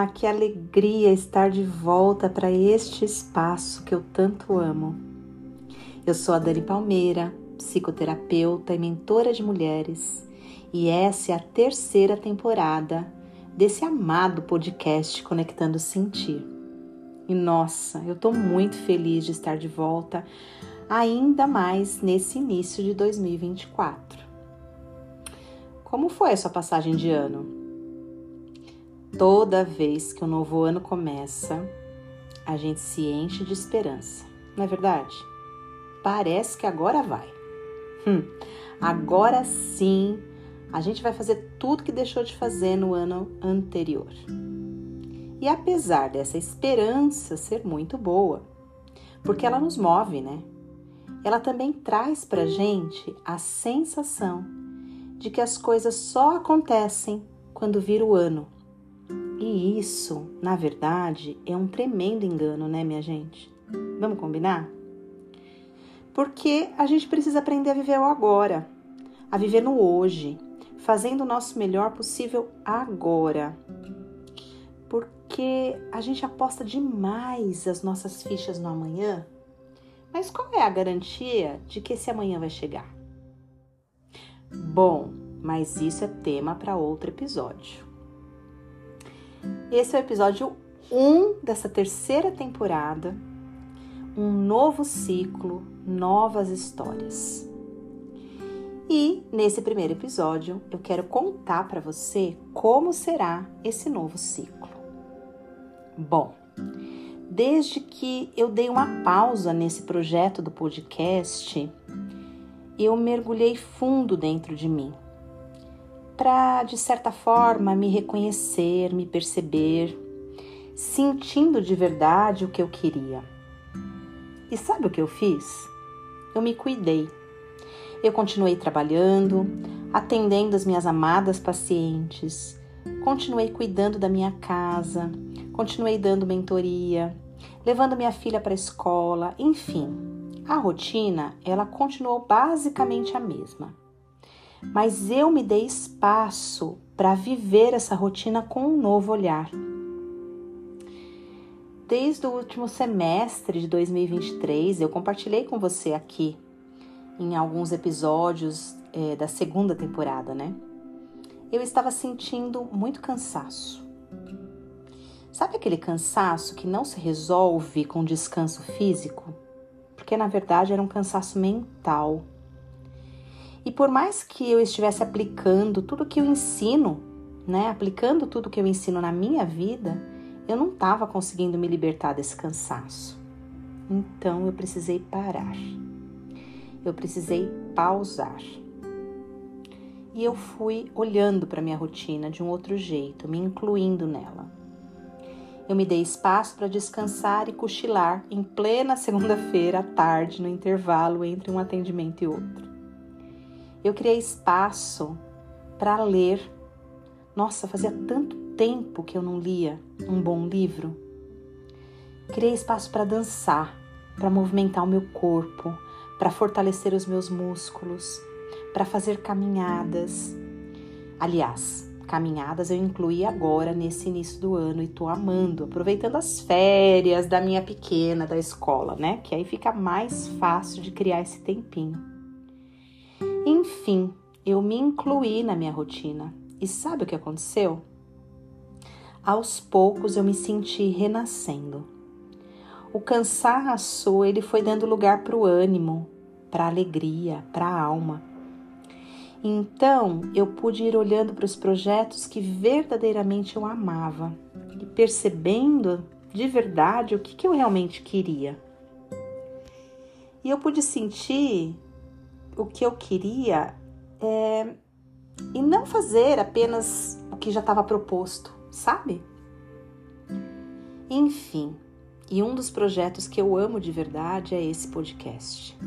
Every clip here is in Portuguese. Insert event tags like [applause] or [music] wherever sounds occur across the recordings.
Ah, que alegria estar de volta para este espaço que eu tanto amo. Eu sou a Dani Palmeira, psicoterapeuta e mentora de mulheres, e essa é a terceira temporada desse amado podcast Conectando Sentir. E nossa, eu estou muito feliz de estar de volta, ainda mais nesse início de 2024. Como foi a sua passagem de ano? Toda vez que o um novo ano começa, a gente se enche de esperança, não é verdade? Parece que agora vai. Hum, agora sim a gente vai fazer tudo que deixou de fazer no ano anterior. E apesar dessa esperança ser muito boa, porque ela nos move, né? Ela também traz pra gente a sensação de que as coisas só acontecem quando vira o ano e isso, na verdade, é um tremendo engano, né, minha gente? Vamos combinar? Porque a gente precisa aprender a viver o agora, a viver no hoje, fazendo o nosso melhor possível agora. Porque a gente aposta demais as nossas fichas no amanhã, mas qual é a garantia de que esse amanhã vai chegar? Bom, mas isso é tema para outro episódio. Esse é o episódio 1 dessa terceira temporada. Um novo ciclo, novas histórias. E nesse primeiro episódio eu quero contar para você como será esse novo ciclo. Bom, desde que eu dei uma pausa nesse projeto do podcast, eu mergulhei fundo dentro de mim para, de certa forma, me reconhecer, me perceber, sentindo de verdade o que eu queria. E sabe o que eu fiz? Eu me cuidei. Eu continuei trabalhando, atendendo as minhas amadas pacientes, continuei cuidando da minha casa, continuei dando mentoria, levando minha filha para a escola, enfim. A rotina, ela continuou basicamente a mesma mas eu me dei espaço para viver essa rotina com um novo olhar. Desde o último semestre de 2023, eu compartilhei com você aqui em alguns episódios é, da segunda temporada, né? Eu estava sentindo muito cansaço. Sabe aquele cansaço que não se resolve com descanso físico? Porque na verdade era um cansaço mental e por mais que eu estivesse aplicando tudo que eu ensino, né, aplicando tudo que eu ensino na minha vida, eu não estava conseguindo me libertar desse cansaço. Então eu precisei parar. Eu precisei pausar. E eu fui olhando para minha rotina de um outro jeito, me incluindo nela. Eu me dei espaço para descansar e cochilar em plena segunda-feira à tarde, no intervalo entre um atendimento e outro. Eu criei espaço para ler. Nossa, fazia tanto tempo que eu não lia um bom livro. Criei espaço para dançar, para movimentar o meu corpo, para fortalecer os meus músculos, para fazer caminhadas. Aliás, caminhadas eu incluí agora nesse início do ano e tô amando, aproveitando as férias da minha pequena da escola, né? Que aí fica mais fácil de criar esse tempinho. Enfim, eu me incluí na minha rotina. E sabe o que aconteceu? Aos poucos eu me senti renascendo. O cansaço ele foi dando lugar para o ânimo, para a alegria, para a alma. Então eu pude ir olhando para os projetos que verdadeiramente eu amava e percebendo de verdade o que, que eu realmente queria. E eu pude sentir o que eu queria é, e não fazer apenas o que já estava proposto, sabe? Enfim, e um dos projetos que eu amo de verdade é esse podcast.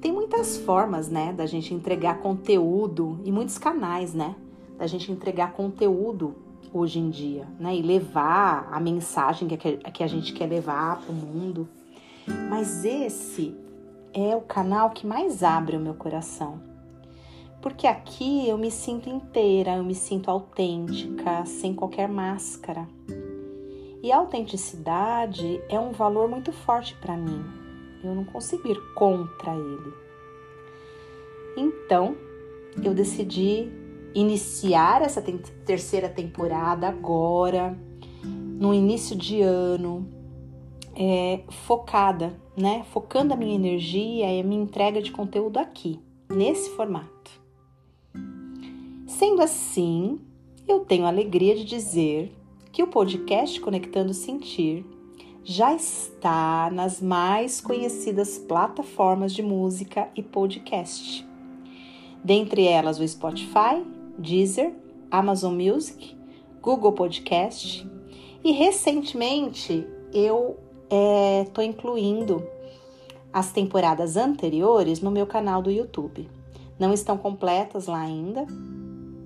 Tem muitas formas, né, da gente entregar conteúdo e muitos canais, né, da gente entregar conteúdo hoje em dia, né, e levar a mensagem que, a gente quer levar para o mundo. Mas esse é o canal que mais abre o meu coração. Porque aqui eu me sinto inteira, eu me sinto autêntica, sem qualquer máscara. E a autenticidade é um valor muito forte para mim. Eu não consigo ir contra ele. Então, eu decidi iniciar essa terceira temporada agora, no início de ano, é, focada, né? Focando a minha energia e a minha entrega de conteúdo aqui, nesse formato. Sendo assim, eu tenho a alegria de dizer que o podcast Conectando Sentir já está nas mais conhecidas plataformas de música e podcast. Dentre elas o Spotify, Deezer, Amazon Music, Google Podcast e recentemente eu estou é, incluindo as temporadas anteriores no meu canal do YouTube. Não estão completas lá ainda,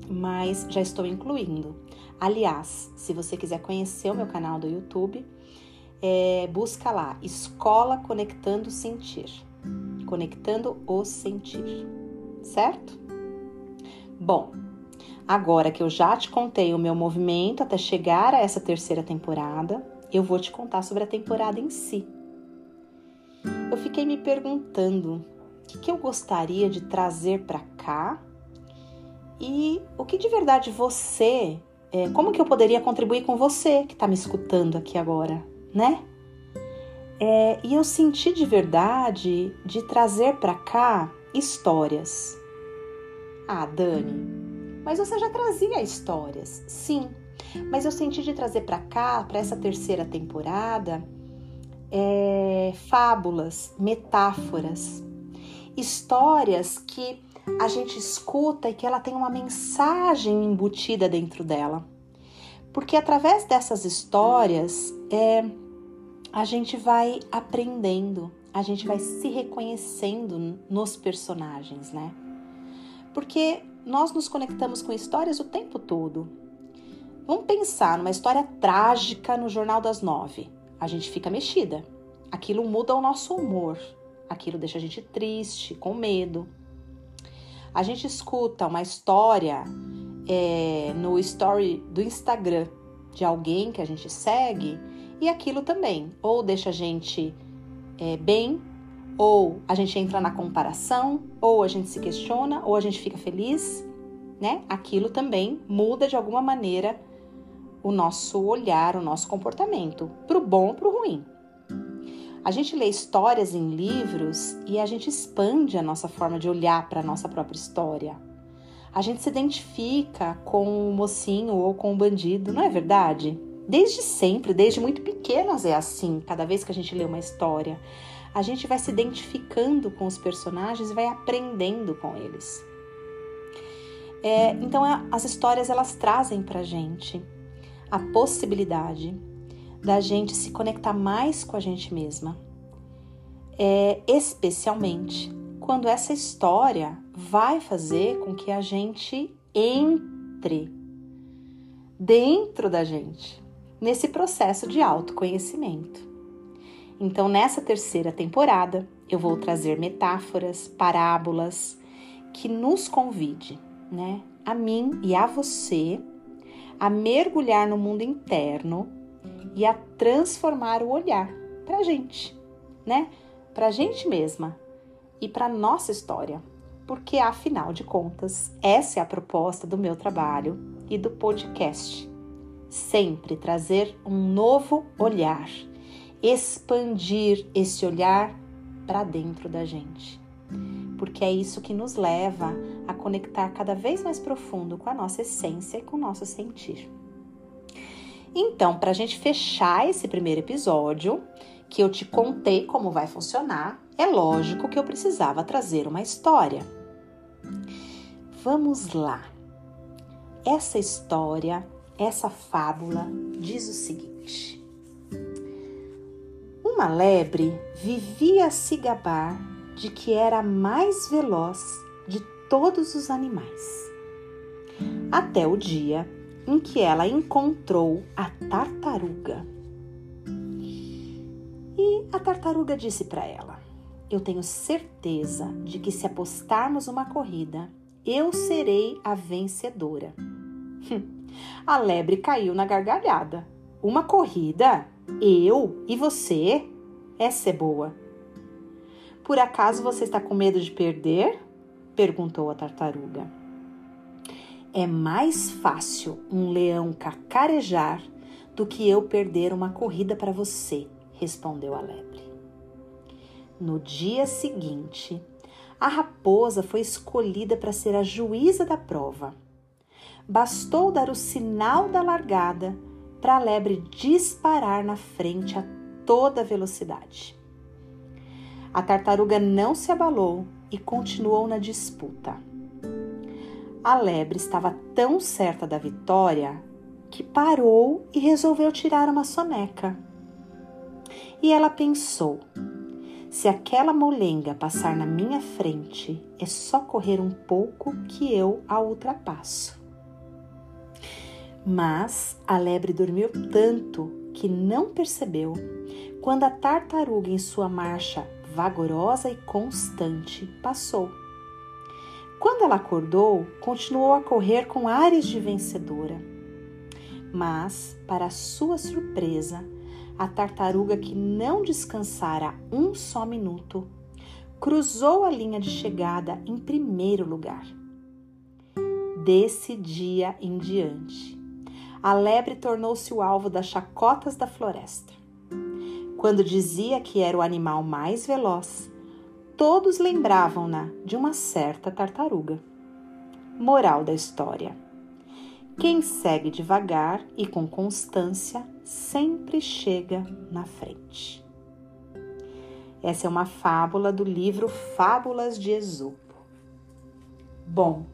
mas já estou incluindo. Aliás, se você quiser conhecer o meu canal do YouTube, é, busca lá Escola Conectando Sentir. Conectando o Sentir, certo? Bom, agora que eu já te contei o meu movimento até chegar a essa terceira temporada, eu vou te contar sobre a temporada em si. Eu fiquei me perguntando o que, eu gostaria de trazer para cá e o que de verdade você é, como que eu poderia contribuir com você que está me escutando aqui agora, né? É, e eu senti de verdade de trazer para cá histórias. Ah, Dani, mas você já trazia histórias, sim, mas eu senti de trazer para cá, para essa terceira temporada, é, fábulas, metáforas, histórias que a gente escuta e que ela tem uma mensagem embutida dentro dela. Porque através dessas histórias é, a gente vai aprendendo, a gente vai se reconhecendo nos personagens, né? Porque nós nos conectamos com histórias o tempo todo. Vamos pensar numa história trágica no Jornal das Nove. A gente fica mexida. Aquilo muda o nosso humor. Aquilo deixa a gente triste, com medo a gente escuta uma história é, no story do Instagram de alguém que a gente segue e aquilo também ou deixa a gente é, bem, ou a gente entra na comparação, ou a gente se questiona, ou a gente fica feliz, né? Aquilo também muda de alguma maneira o nosso olhar, o nosso comportamento, pro bom ou pro ruim. A gente lê histórias em livros e a gente expande a nossa forma de olhar para a nossa própria história. A gente se identifica com o mocinho ou com o bandido, não é verdade? Desde sempre, desde muito pequenas é assim, cada vez que a gente lê uma história. A gente vai se identificando com os personagens e vai aprendendo com eles. É, então, as histórias elas trazem para gente a possibilidade da gente se conectar mais com a gente mesma. É, especialmente quando essa história vai fazer com que a gente entre dentro da gente nesse processo de autoconhecimento. Então, nessa terceira temporada, eu vou trazer metáforas, parábolas que nos convide, né, a mim e a você a mergulhar no mundo interno e a transformar o olhar para a gente, né? Para a gente mesma e para nossa história, porque afinal de contas, essa é a proposta do meu trabalho e do podcast. Sempre trazer um novo olhar, expandir esse olhar para dentro da gente. Porque é isso que nos leva a conectar cada vez mais profundo com a nossa essência e com o nosso sentir. Então, para a gente fechar esse primeiro episódio, que eu te contei como vai funcionar, é lógico que eu precisava trazer uma história. Vamos lá. Essa história, essa fábula diz o seguinte: Uma lebre vivia se gabar de que era a mais veloz de todos os animais. Até o dia em que ela encontrou a tartaruga. E a tartaruga disse para ela: Eu tenho certeza de que se apostarmos uma corrida, eu serei a vencedora. [laughs] A lebre caiu na gargalhada. Uma corrida? Eu e você? Essa é boa. Por acaso você está com medo de perder? perguntou a tartaruga. É mais fácil um leão cacarejar do que eu perder uma corrida para você, respondeu a lebre. No dia seguinte, a raposa foi escolhida para ser a juíza da prova. Bastou dar o sinal da largada para a lebre disparar na frente a toda velocidade. A tartaruga não se abalou e continuou na disputa. A lebre estava tão certa da vitória que parou e resolveu tirar uma soneca. E ela pensou: se aquela molenga passar na minha frente, é só correr um pouco que eu a ultrapasso. Mas a lebre dormiu tanto que não percebeu quando a tartaruga, em sua marcha vagarosa e constante, passou. Quando ela acordou, continuou a correr com ares de vencedora. Mas, para sua surpresa, a tartaruga que não descansara um só minuto cruzou a linha de chegada em primeiro lugar. Desse dia em diante, a lebre tornou-se o alvo das chacotas da floresta. Quando dizia que era o animal mais veloz, todos lembravam-na de uma certa tartaruga. Moral da história: quem segue devagar e com constância sempre chega na frente. Essa é uma fábula do livro Fábulas de Esopo. Bom,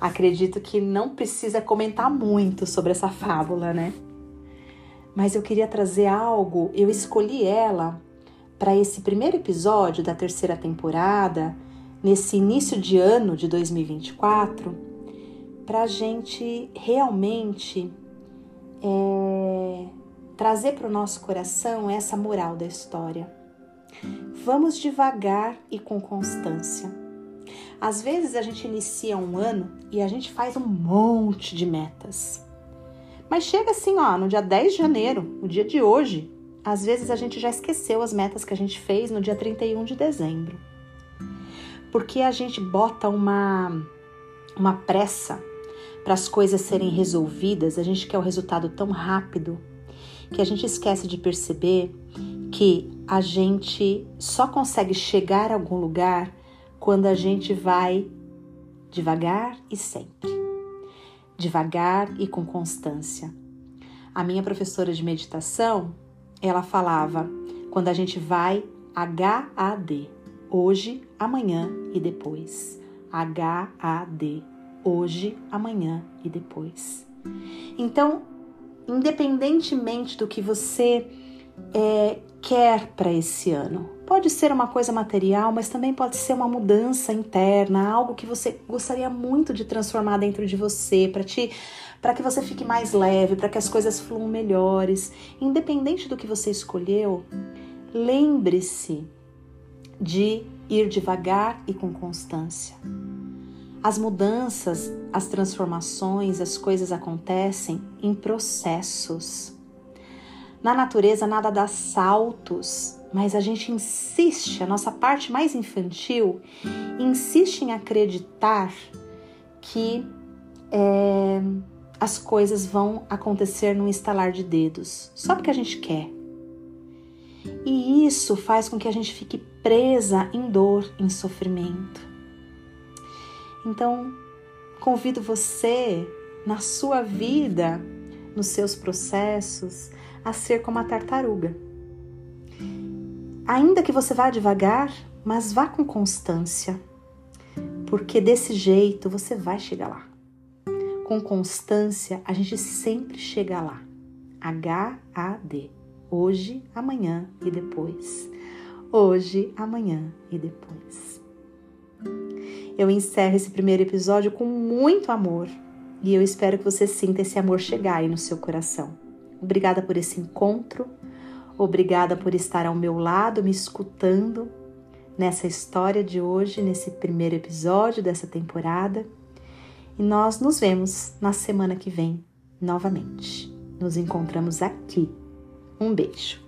acredito que não precisa comentar muito sobre essa fábula, né? Mas eu queria trazer algo, eu escolhi ela para esse primeiro episódio da terceira temporada, nesse início de ano de 2024, para a gente realmente é, trazer para o nosso coração essa moral da história. Vamos devagar e com constância. Às vezes a gente inicia um ano e a gente faz um monte de metas. Mas chega assim, ó, no dia 10 de janeiro, o dia de hoje, às vezes a gente já esqueceu as metas que a gente fez no dia 31 de dezembro. Porque a gente bota uma uma pressa para as coisas serem resolvidas, a gente quer o resultado tão rápido que a gente esquece de perceber que a gente só consegue chegar a algum lugar quando a gente vai devagar e sempre. Devagar e com constância. A minha professora de meditação, ela falava quando a gente vai HAD, hoje, amanhã e depois. HAD, hoje, amanhã e depois. Então, independentemente do que você é, quer para esse ano, pode ser uma coisa material, mas também pode ser uma mudança interna, algo que você gostaria muito de transformar dentro de você, para te para que você fique mais leve, para que as coisas fluam melhores. Independente do que você escolheu, lembre-se de ir devagar e com constância. As mudanças, as transformações, as coisas acontecem em processos. Na natureza nada dá saltos, mas a gente insiste, a nossa parte mais infantil insiste em acreditar que é, as coisas vão acontecer num estalar de dedos, só porque a gente quer. E isso faz com que a gente fique presa em dor, em sofrimento. Então, convido você na sua vida, nos seus processos, a ser como a tartaruga. Ainda que você vá devagar, mas vá com constância, porque desse jeito você vai chegar lá. Com constância, a gente sempre chega lá. H-A-D. Hoje, amanhã e depois. Hoje, amanhã e depois. Eu encerro esse primeiro episódio com muito amor e eu espero que você sinta esse amor chegar aí no seu coração. Obrigada por esse encontro, obrigada por estar ao meu lado, me escutando. nessa história de hoje, nesse primeiro episódio dessa temporada. E nós nos vemos na semana que vem novamente. Nos encontramos aqui. Um beijo.